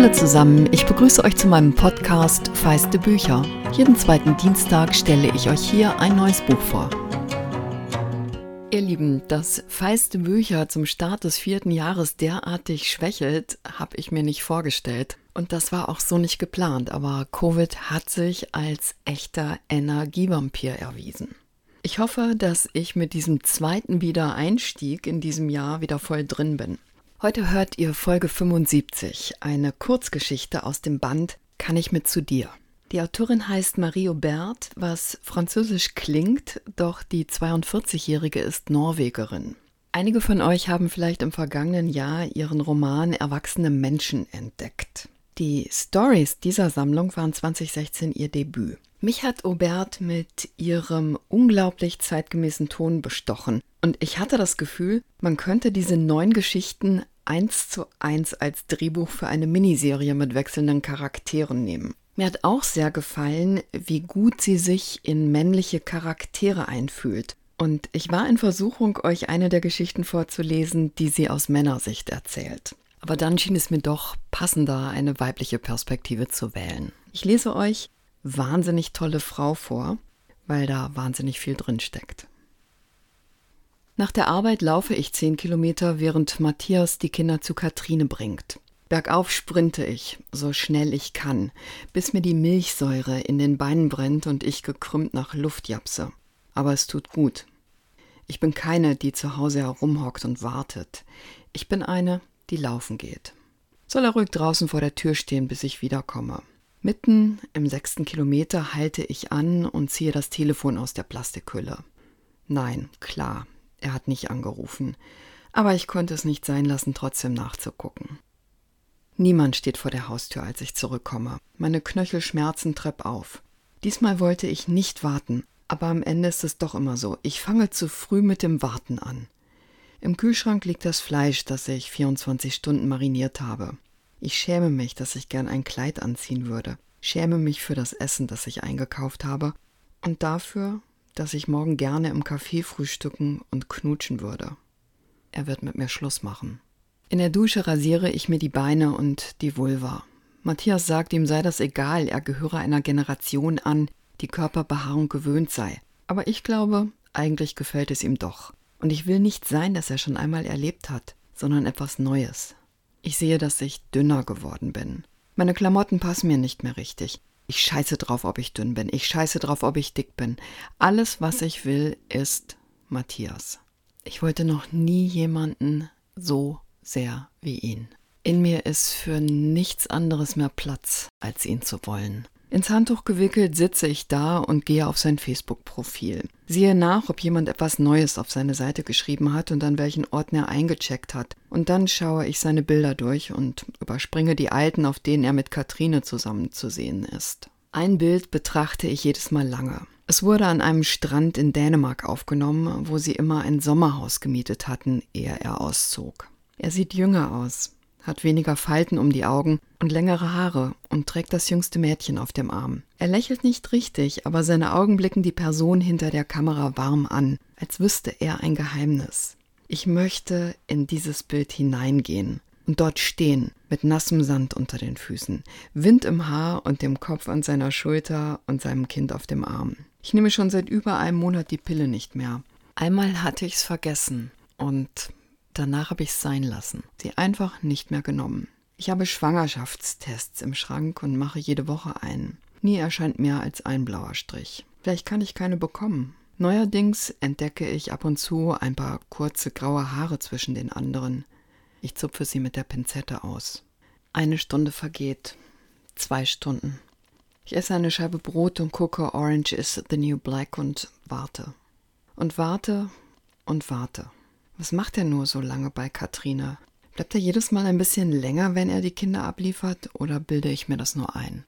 Hallo zusammen, ich begrüße euch zu meinem Podcast Feiste Bücher. Jeden zweiten Dienstag stelle ich euch hier ein neues Buch vor. Ihr Lieben, dass Feiste Bücher zum Start des vierten Jahres derartig schwächelt, habe ich mir nicht vorgestellt. Und das war auch so nicht geplant, aber Covid hat sich als echter Energievampir erwiesen. Ich hoffe, dass ich mit diesem zweiten Wiedereinstieg in diesem Jahr wieder voll drin bin. Heute hört ihr Folge 75, eine Kurzgeschichte aus dem Band Kann ich mit zu dir. Die Autorin heißt Marie Aubert, was französisch klingt, doch die 42-Jährige ist Norwegerin. Einige von euch haben vielleicht im vergangenen Jahr ihren Roman Erwachsene Menschen entdeckt. Die Stories dieser Sammlung waren 2016 ihr Debüt. Mich hat Aubert mit ihrem unglaublich zeitgemäßen Ton bestochen und ich hatte das Gefühl, man könnte diese neun Geschichten eins zu eins als Drehbuch für eine Miniserie mit wechselnden Charakteren nehmen. Mir hat auch sehr gefallen, wie gut sie sich in männliche Charaktere einfühlt. Und ich war in Versuchung, euch eine der Geschichten vorzulesen, die sie aus Männersicht erzählt. Aber dann schien es mir doch passender, eine weibliche Perspektive zu wählen. Ich lese euch Wahnsinnig tolle Frau vor, weil da wahnsinnig viel drin steckt. Nach der Arbeit laufe ich zehn Kilometer, während Matthias die Kinder zu Katrine bringt. Bergauf sprinte ich, so schnell ich kann, bis mir die Milchsäure in den Beinen brennt und ich gekrümmt nach Luft japse. Aber es tut gut. Ich bin keine, die zu Hause herumhockt und wartet. Ich bin eine, die laufen geht. Soll er ruhig draußen vor der Tür stehen, bis ich wiederkomme. Mitten im sechsten Kilometer halte ich an und ziehe das Telefon aus der Plastikhülle. Nein, klar, er hat nicht angerufen, aber ich konnte es nicht sein lassen, trotzdem nachzugucken. Niemand steht vor der Haustür, als ich zurückkomme. Meine Knöchel schmerzen auf. Diesmal wollte ich nicht warten, aber am Ende ist es doch immer so. Ich fange zu früh mit dem Warten an. Im Kühlschrank liegt das Fleisch, das ich 24 Stunden mariniert habe. Ich schäme mich, dass ich gern ein Kleid anziehen würde, schäme mich für das Essen, das ich eingekauft habe und dafür, dass ich morgen gerne im Café frühstücken und knutschen würde. Er wird mit mir Schluss machen. In der Dusche rasiere ich mir die Beine und die Vulva. Matthias sagt, ihm sei das egal, er gehöre einer Generation an, die Körperbehaarung gewöhnt sei. Aber ich glaube, eigentlich gefällt es ihm doch. Und ich will nicht sein, dass er schon einmal erlebt hat, sondern etwas Neues. Ich sehe, dass ich dünner geworden bin. Meine Klamotten passen mir nicht mehr richtig. Ich scheiße drauf, ob ich dünn bin. Ich scheiße drauf, ob ich dick bin. Alles, was ich will, ist Matthias. Ich wollte noch nie jemanden so sehr wie ihn. In mir ist für nichts anderes mehr Platz, als ihn zu wollen. Ins Handtuch gewickelt sitze ich da und gehe auf sein Facebook-Profil. Siehe nach, ob jemand etwas Neues auf seine Seite geschrieben hat und an welchen Orten er eingecheckt hat. Und dann schaue ich seine Bilder durch und überspringe die alten, auf denen er mit Katrine zusammen zu sehen ist. Ein Bild betrachte ich jedes Mal lange. Es wurde an einem Strand in Dänemark aufgenommen, wo sie immer ein Sommerhaus gemietet hatten, ehe er auszog. Er sieht jünger aus, hat weniger Falten um die Augen und längere Haare und trägt das jüngste Mädchen auf dem Arm. Er lächelt nicht richtig, aber seine Augen blicken die Person hinter der Kamera warm an, als wüsste er ein Geheimnis. Ich möchte in dieses Bild hineingehen und dort stehen, mit nassem Sand unter den Füßen, Wind im Haar und dem Kopf an seiner Schulter und seinem Kind auf dem Arm. Ich nehme schon seit über einem Monat die Pille nicht mehr. Einmal hatte ich's vergessen und Danach habe ich es sein lassen, sie einfach nicht mehr genommen. Ich habe Schwangerschaftstests im Schrank und mache jede Woche einen. Nie erscheint mehr als ein blauer Strich. Vielleicht kann ich keine bekommen. Neuerdings entdecke ich ab und zu ein paar kurze graue Haare zwischen den anderen. Ich zupfe sie mit der Pinzette aus. Eine Stunde vergeht. Zwei Stunden. Ich esse eine Scheibe Brot und gucke Orange is the New Black und warte. Und warte und warte. Was macht er nur so lange bei Katrine? Bleibt er jedes Mal ein bisschen länger, wenn er die Kinder abliefert, oder bilde ich mir das nur ein?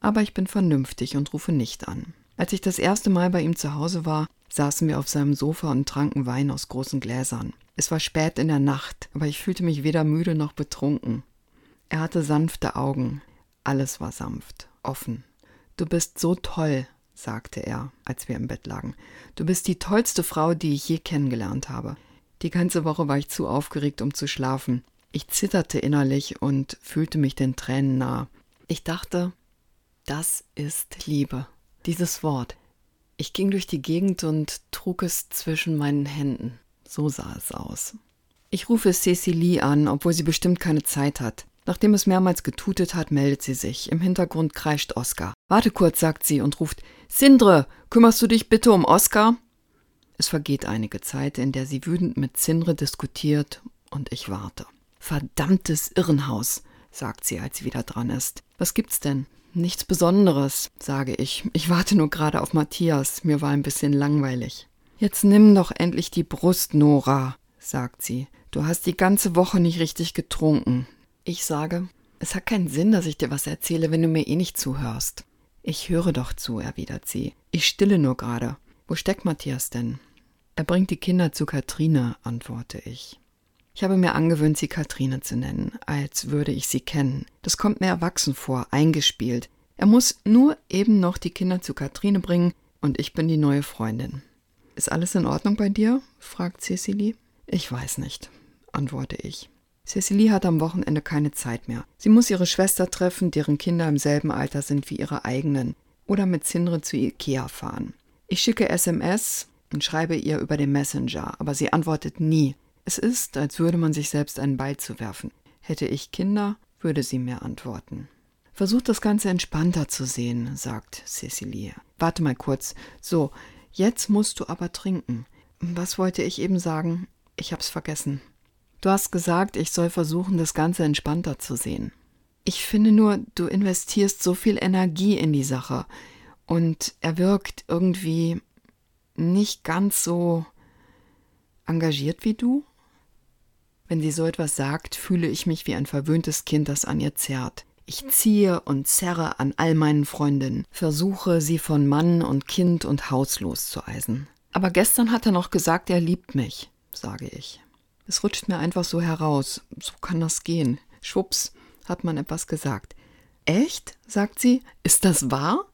Aber ich bin vernünftig und rufe nicht an. Als ich das erste Mal bei ihm zu Hause war, saßen wir auf seinem Sofa und tranken Wein aus großen Gläsern. Es war spät in der Nacht, aber ich fühlte mich weder müde noch betrunken. Er hatte sanfte Augen. Alles war sanft, offen. Du bist so toll, sagte er, als wir im Bett lagen. Du bist die tollste Frau, die ich je kennengelernt habe. Die ganze Woche war ich zu aufgeregt, um zu schlafen. Ich zitterte innerlich und fühlte mich den Tränen nah. Ich dachte, das ist Liebe. Dieses Wort. Ich ging durch die Gegend und trug es zwischen meinen Händen. So sah es aus. Ich rufe Cecilie an, obwohl sie bestimmt keine Zeit hat. Nachdem es mehrmals getutet hat, meldet sie sich. Im Hintergrund kreischt Oskar. Warte kurz, sagt sie und ruft: Sindre, kümmerst du dich bitte um Oskar? Es vergeht einige Zeit, in der sie wütend mit Sindre diskutiert und ich warte. Verdammtes Irrenhaus, sagt sie, als sie wieder dran ist. Was gibt's denn? Nichts Besonderes, sage ich. Ich warte nur gerade auf Matthias. Mir war ein bisschen langweilig. Jetzt nimm doch endlich die Brust, Nora, sagt sie. Du hast die ganze Woche nicht richtig getrunken. Ich sage, es hat keinen Sinn, dass ich dir was erzähle, wenn du mir eh nicht zuhörst. Ich höre doch zu, erwidert sie. Ich stille nur gerade. Wo steckt Matthias denn? Er bringt die Kinder zu Katrine, antworte ich. Ich habe mir angewöhnt, sie Katrine zu nennen, als würde ich sie kennen. Das kommt mir erwachsen vor, eingespielt. Er muss nur eben noch die Kinder zu Katrine bringen und ich bin die neue Freundin. Ist alles in Ordnung bei dir? fragt Cecily. Ich weiß nicht, antworte ich. Cecily hat am Wochenende keine Zeit mehr. Sie muss ihre Schwester treffen, deren Kinder im selben Alter sind wie ihre eigenen, oder mit Sindre zu Ikea fahren. Ich schicke SMS und schreibe ihr über den Messenger, aber sie antwortet nie. Es ist, als würde man sich selbst einen Ball zu werfen. Hätte ich Kinder, würde sie mir antworten. Versuch das Ganze entspannter zu sehen, sagt Cecilie. Warte mal kurz. So, jetzt musst du aber trinken. Was wollte ich eben sagen? Ich hab's vergessen. Du hast gesagt, ich soll versuchen, das Ganze entspannter zu sehen. Ich finde nur, du investierst so viel Energie in die Sache und er wirkt irgendwie nicht ganz so engagiert wie du. Wenn sie so etwas sagt, fühle ich mich wie ein verwöhntes Kind, das an ihr zerrt. Ich ziehe und zerre an all meinen Freundinnen, versuche, sie von Mann und Kind und Haus loszueisen. Aber gestern hat er noch gesagt, er liebt mich, sage ich. Es rutscht mir einfach so heraus. So kann das gehen. Schwupps, hat man etwas gesagt. Echt? sagt sie. Ist das wahr?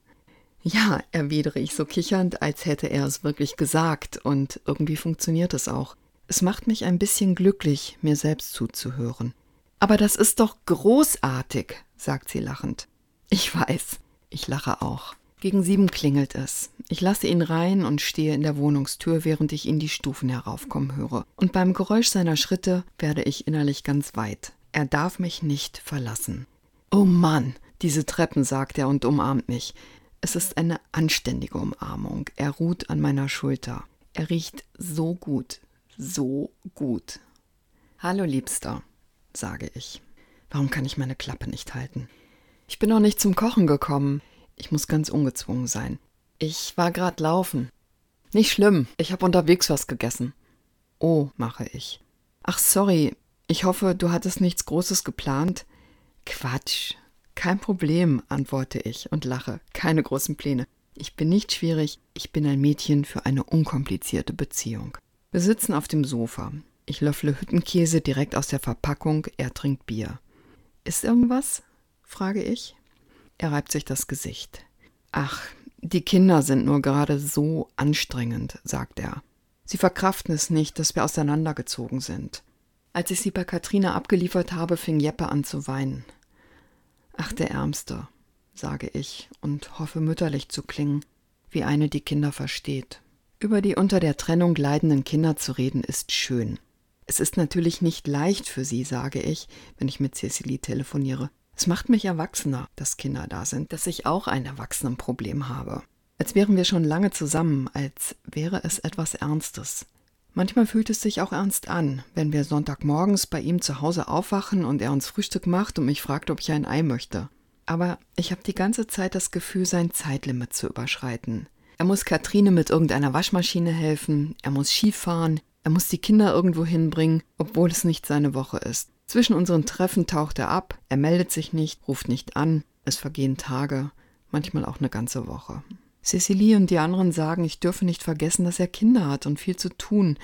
Ja, erwidere ich so kichernd, als hätte er es wirklich gesagt, und irgendwie funktioniert es auch. Es macht mich ein bisschen glücklich, mir selbst zuzuhören. Aber das ist doch großartig, sagt sie lachend. Ich weiß, ich lache auch. Gegen sieben klingelt es. Ich lasse ihn rein und stehe in der Wohnungstür, während ich ihn die Stufen heraufkommen höre. Und beim Geräusch seiner Schritte werde ich innerlich ganz weit. Er darf mich nicht verlassen. Oh Mann, diese Treppen, sagt er und umarmt mich. Es ist eine anständige Umarmung. Er ruht an meiner Schulter. Er riecht so gut so gut. Hallo Liebster, sage ich. Warum kann ich meine Klappe nicht halten? Ich bin noch nicht zum Kochen gekommen. Ich muss ganz ungezwungen sein. Ich war grad laufen. Nicht schlimm, ich habe unterwegs was gegessen. Oh, mache ich. Ach, sorry, ich hoffe, du hattest nichts Großes geplant. Quatsch. Kein Problem, antworte ich und lache. Keine großen Pläne. Ich bin nicht schwierig, ich bin ein Mädchen für eine unkomplizierte Beziehung. Wir sitzen auf dem Sofa. Ich löffle Hüttenkäse direkt aus der Verpackung, er trinkt Bier. Ist irgendwas? frage ich. Er reibt sich das Gesicht. Ach, die Kinder sind nur gerade so anstrengend, sagt er. Sie verkraften es nicht, dass wir auseinandergezogen sind. Als ich sie bei Katrina abgeliefert habe, fing Jeppe an zu weinen. Ach, der Ärmste, sage ich und hoffe mütterlich zu klingen, wie eine die Kinder versteht. Über die unter der Trennung leidenden Kinder zu reden, ist schön. Es ist natürlich nicht leicht für sie, sage ich, wenn ich mit Cecily telefoniere. Es macht mich erwachsener, dass Kinder da sind, dass ich auch ein Erwachsenenproblem habe. Als wären wir schon lange zusammen, als wäre es etwas Ernstes. Manchmal fühlt es sich auch ernst an, wenn wir Sonntagmorgens bei ihm zu Hause aufwachen und er uns Frühstück macht und mich fragt, ob ich ein Ei möchte. Aber ich habe die ganze Zeit das Gefühl, sein Zeitlimit zu überschreiten. Er muss Katrine mit irgendeiner Waschmaschine helfen, er muss Skifahren, er muss die Kinder irgendwo hinbringen, obwohl es nicht seine Woche ist. Zwischen unseren Treffen taucht er ab, er meldet sich nicht, ruft nicht an, es vergehen Tage, manchmal auch eine ganze Woche. Cecilie und die anderen sagen, ich dürfe nicht vergessen, dass er Kinder hat und viel zu tun.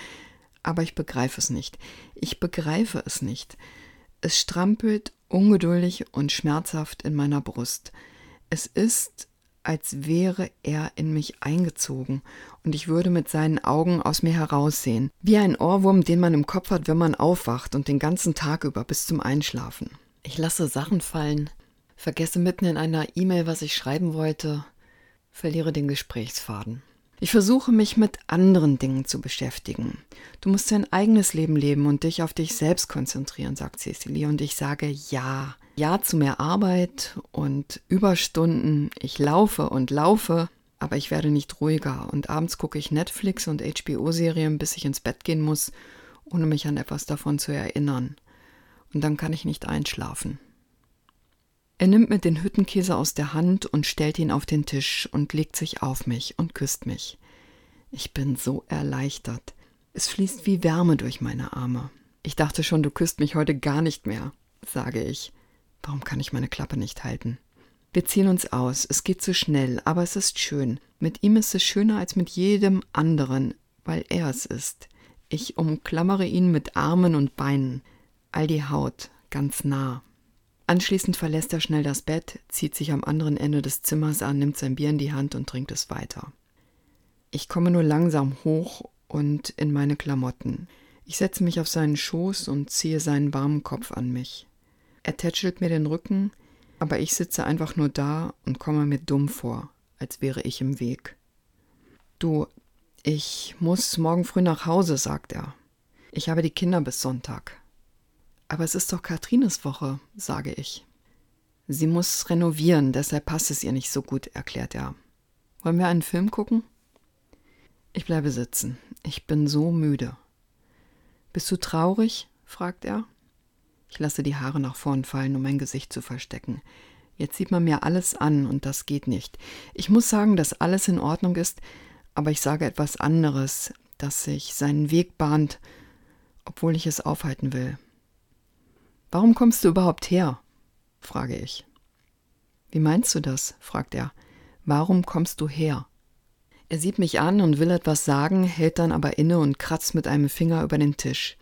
Aber ich begreife es nicht. Ich begreife es nicht. Es strampelt ungeduldig und schmerzhaft in meiner Brust. Es ist, als wäre er in mich eingezogen und ich würde mit seinen Augen aus mir heraussehen, wie ein Ohrwurm, den man im Kopf hat, wenn man aufwacht und den ganzen Tag über bis zum Einschlafen. Ich lasse Sachen fallen, vergesse mitten in einer E-Mail, was ich schreiben wollte, verliere den Gesprächsfaden. Ich versuche mich mit anderen Dingen zu beschäftigen. Du musst dein eigenes Leben leben und dich auf dich selbst konzentrieren, sagt Cecilie. Und ich sage ja. Ja zu mehr Arbeit und Überstunden. Ich laufe und laufe, aber ich werde nicht ruhiger. Und abends gucke ich Netflix und HBO-Serien, bis ich ins Bett gehen muss, ohne mich an etwas davon zu erinnern. Und dann kann ich nicht einschlafen. Er nimmt mir den Hüttenkäse aus der Hand und stellt ihn auf den Tisch und legt sich auf mich und küsst mich. Ich bin so erleichtert. Es fließt wie Wärme durch meine Arme. Ich dachte schon, du küsst mich heute gar nicht mehr, sage ich. Warum kann ich meine Klappe nicht halten? Wir ziehen uns aus. Es geht zu schnell, aber es ist schön. Mit ihm ist es schöner als mit jedem anderen, weil er es ist. Ich umklammere ihn mit Armen und Beinen. All die Haut, ganz nah. Anschließend verlässt er schnell das Bett, zieht sich am anderen Ende des Zimmers an, nimmt sein Bier in die Hand und trinkt es weiter. Ich komme nur langsam hoch und in meine Klamotten. Ich setze mich auf seinen Schoß und ziehe seinen warmen Kopf an mich. Er tätschelt mir den Rücken, aber ich sitze einfach nur da und komme mir dumm vor, als wäre ich im Weg. Du, ich muss morgen früh nach Hause, sagt er. Ich habe die Kinder bis Sonntag. Aber es ist doch Katrines Woche, sage ich. Sie muss renovieren, deshalb passt es ihr nicht so gut, erklärt er. Wollen wir einen Film gucken? Ich bleibe sitzen. Ich bin so müde. Bist du traurig? fragt er. Ich lasse die Haare nach vorn fallen, um mein Gesicht zu verstecken. Jetzt sieht man mir alles an und das geht nicht. Ich muss sagen, dass alles in Ordnung ist, aber ich sage etwas anderes, das sich seinen Weg bahnt, obwohl ich es aufhalten will. Warum kommst du überhaupt her? frage ich. Wie meinst du das? fragt er. Warum kommst du her? Er sieht mich an und will etwas sagen, hält dann aber inne und kratzt mit einem Finger über den Tisch.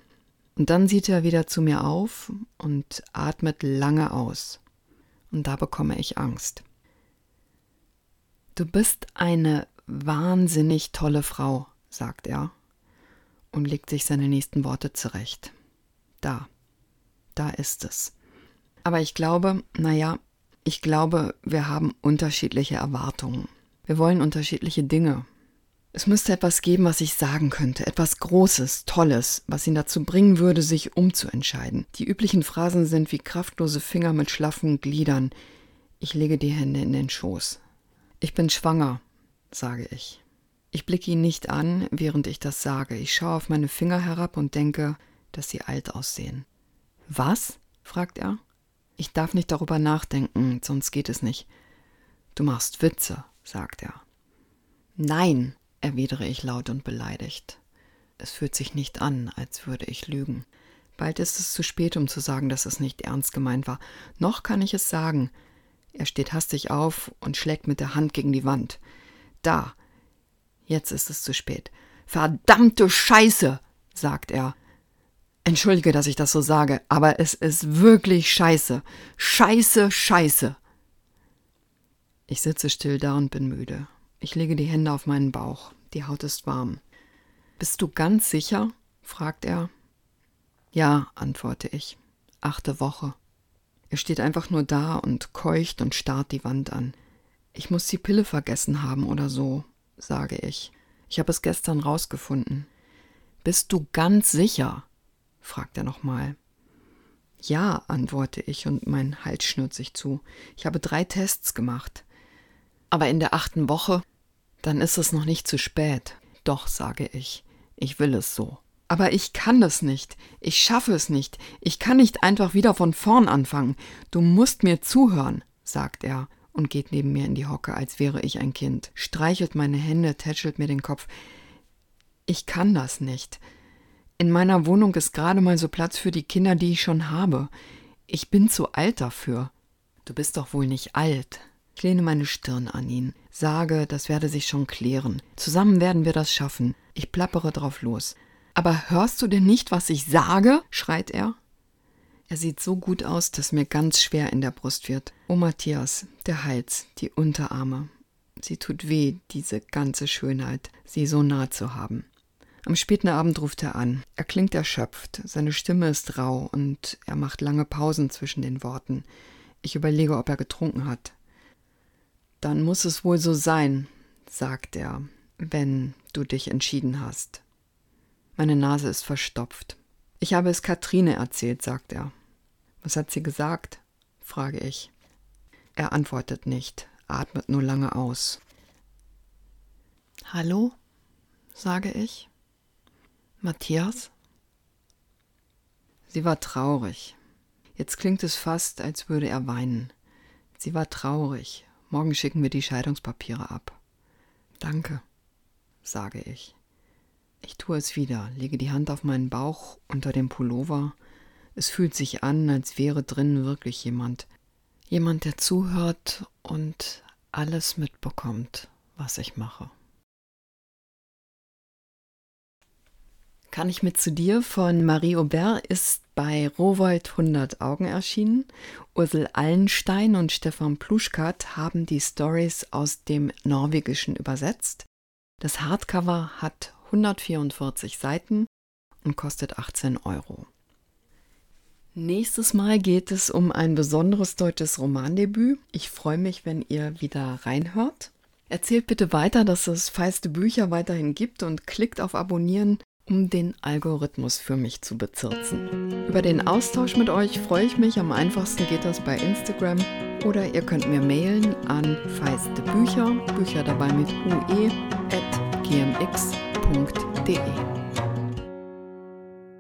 Und dann sieht er wieder zu mir auf und atmet lange aus. Und da bekomme ich Angst. Du bist eine wahnsinnig tolle Frau, sagt er und legt sich seine nächsten Worte zurecht. Da, da ist es. Aber ich glaube, naja, ich glaube, wir haben unterschiedliche Erwartungen. Wir wollen unterschiedliche Dinge. Es müsste etwas geben, was ich sagen könnte, etwas Großes, Tolles, was ihn dazu bringen würde, sich umzuentscheiden. Die üblichen Phrasen sind wie kraftlose Finger mit schlaffen Gliedern. Ich lege die Hände in den Schoß. Ich bin schwanger, sage ich. Ich blicke ihn nicht an, während ich das sage. Ich schaue auf meine Finger herab und denke, dass sie alt aussehen. Was? fragt er. Ich darf nicht darüber nachdenken, sonst geht es nicht. Du machst Witze, sagt er. Nein, erwidere ich laut und beleidigt. Es fühlt sich nicht an, als würde ich lügen. Bald ist es zu spät, um zu sagen, dass es nicht ernst gemeint war. Noch kann ich es sagen. Er steht hastig auf und schlägt mit der Hand gegen die Wand. Da. Jetzt ist es zu spät. Verdammte Scheiße, sagt er Entschuldige, dass ich das so sage, aber es ist wirklich scheiße. Scheiße, scheiße. Ich sitze still da und bin müde. Ich lege die Hände auf meinen Bauch. Die Haut ist warm. Bist du ganz sicher? fragt er. Ja, antworte ich. Achte Woche. Er steht einfach nur da und keucht und starrt die Wand an. Ich muss die Pille vergessen haben oder so, sage ich. Ich habe es gestern rausgefunden. Bist du ganz sicher? Fragt er nochmal. Ja, antworte ich und mein Hals schnürt sich zu. Ich habe drei Tests gemacht. Aber in der achten Woche, dann ist es noch nicht zu spät. Doch, sage ich, ich will es so. Aber ich kann es nicht. Ich schaffe es nicht. Ich kann nicht einfach wieder von vorn anfangen. Du musst mir zuhören, sagt er und geht neben mir in die Hocke, als wäre ich ein Kind, streichelt meine Hände, tätschelt mir den Kopf. Ich kann das nicht. In meiner Wohnung ist gerade mal so Platz für die Kinder, die ich schon habe. Ich bin zu alt dafür. Du bist doch wohl nicht alt. Ich lehne meine Stirn an ihn, sage, das werde sich schon klären. Zusammen werden wir das schaffen. Ich plappere drauf los. Aber hörst du denn nicht, was ich sage? schreit er. Er sieht so gut aus, dass mir ganz schwer in der Brust wird. Oh Matthias, der Hals, die Unterarme. Sie tut weh, diese ganze Schönheit, sie so nah zu haben. Am späten Abend ruft er an. Er klingt erschöpft, seine Stimme ist rau und er macht lange Pausen zwischen den Worten. Ich überlege, ob er getrunken hat. Dann muss es wohl so sein, sagt er, wenn du dich entschieden hast. Meine Nase ist verstopft. Ich habe es Katrine erzählt, sagt er. Was hat sie gesagt? frage ich. Er antwortet nicht, atmet nur lange aus. Hallo? sage ich. Matthias? Sie war traurig. Jetzt klingt es fast, als würde er weinen. Sie war traurig. Morgen schicken wir die Scheidungspapiere ab. Danke, sage ich. Ich tue es wieder, lege die Hand auf meinen Bauch unter dem Pullover. Es fühlt sich an, als wäre drin wirklich jemand. Jemand, der zuhört und alles mitbekommt, was ich mache. Kann ich mit zu dir von Marie Aubert ist bei Rowold 100 Augen erschienen. Ursel Allenstein und Stefan Pluschkat haben die Stories aus dem Norwegischen übersetzt. Das Hardcover hat 144 Seiten und kostet 18 Euro. Nächstes Mal geht es um ein besonderes deutsches Romandebüt. Ich freue mich, wenn ihr wieder reinhört. Erzählt bitte weiter, dass es feiste Bücher weiterhin gibt und klickt auf Abonnieren, um den Algorithmus für mich zu bezirzen. Über den Austausch mit euch freue ich mich. Am einfachsten geht das bei Instagram oder ihr könnt mir mailen an feiste Bücher, Bücher dabei mit ue, at gmx.de.